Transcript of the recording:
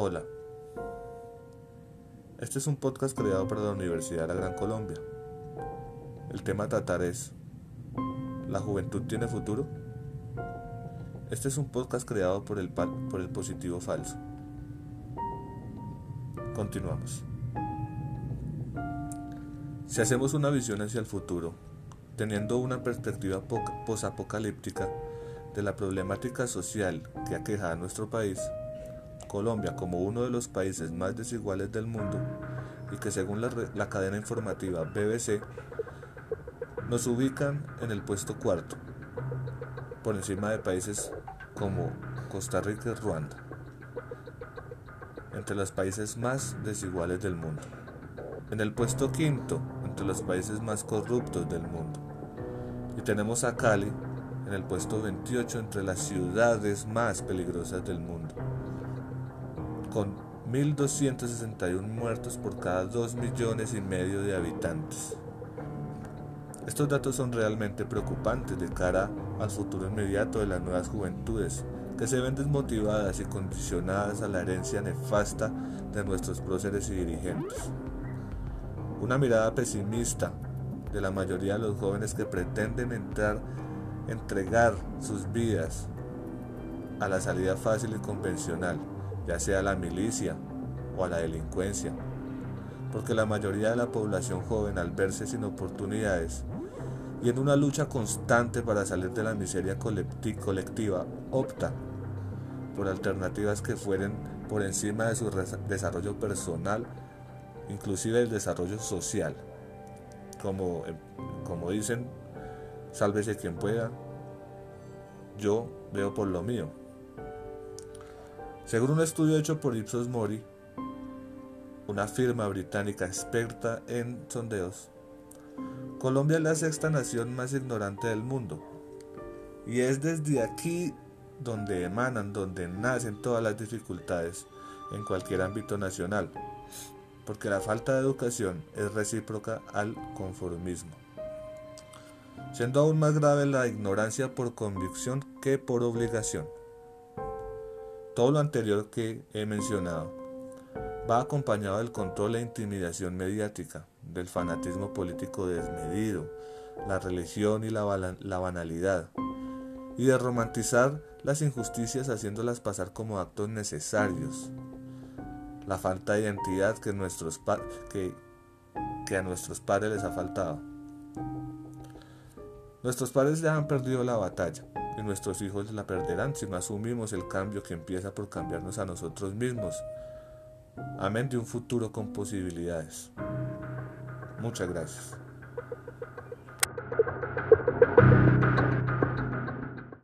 Hola. Este es un podcast creado para la Universidad de la Gran Colombia. El tema a tratar es ¿La juventud tiene futuro? Este es un podcast creado por el, por el positivo falso. Continuamos. Si hacemos una visión hacia el futuro, teniendo una perspectiva posapocalíptica de la problemática social que aqueja a nuestro país, Colombia como uno de los países más desiguales del mundo y que según la, cadena informativa BBC nos ubican en el puesto cuarto, por encima de países como Costa Rica y Ruanda, entre los países más desiguales del mundo. En el puesto quinto, entre los países más corruptos del mundo. Y tenemos a Cali en el puesto 28 entre las ciudades más peligrosas del mundo, con 1.261 muertos por cada 2 millones y medio de habitantes. Estos datos son realmente preocupantes de cara al futuro inmediato de las nuevas juventudes, que se ven desmotivadas y condicionadas a la herencia nefasta de nuestros próceres y dirigentes. Una mirada pesimista de la mayoría de los jóvenes que pretenden entrar, entregar sus vidas a la salida fácil y convencional, ya sea a la milicia o a la delincuencia, porque la mayoría de la población joven al verse sin oportunidades y en una lucha constante para salir de la miseria colectiva, opta por alternativas que fueren por encima de su desarrollo personal, inclusive el desarrollo social. Como, eh, como dicen, sálvese quien pueda, yo veo por lo mío. Según un estudio hecho por Ipsos Mori, una firma británica experta en sondeos, Colombia es la sexta nación más ignorante del mundo. Y es desde aquí donde emanan, donde nacen todas las dificultades en cualquier ámbito nacional. Porque la falta de educación es recíproca al conformismo. Siendo aún más grave la ignorancia por convicción que por obligación. Todo lo anterior que he mencionado va acompañado del control e intimidación mediática del fanatismo político desmedido, la religión y la, banalidad, y de romantizar las injusticias haciéndolas pasar como actos necesarios, la falta de identidad que, que a nuestros padres les ha faltado. Nuestros padres ya han perdido la batalla y nuestros hijos la perderán si no asumimos el cambio que empieza por cambiarnos a nosotros mismos. Amén de un futuro con posibilidades. Muchas gracias.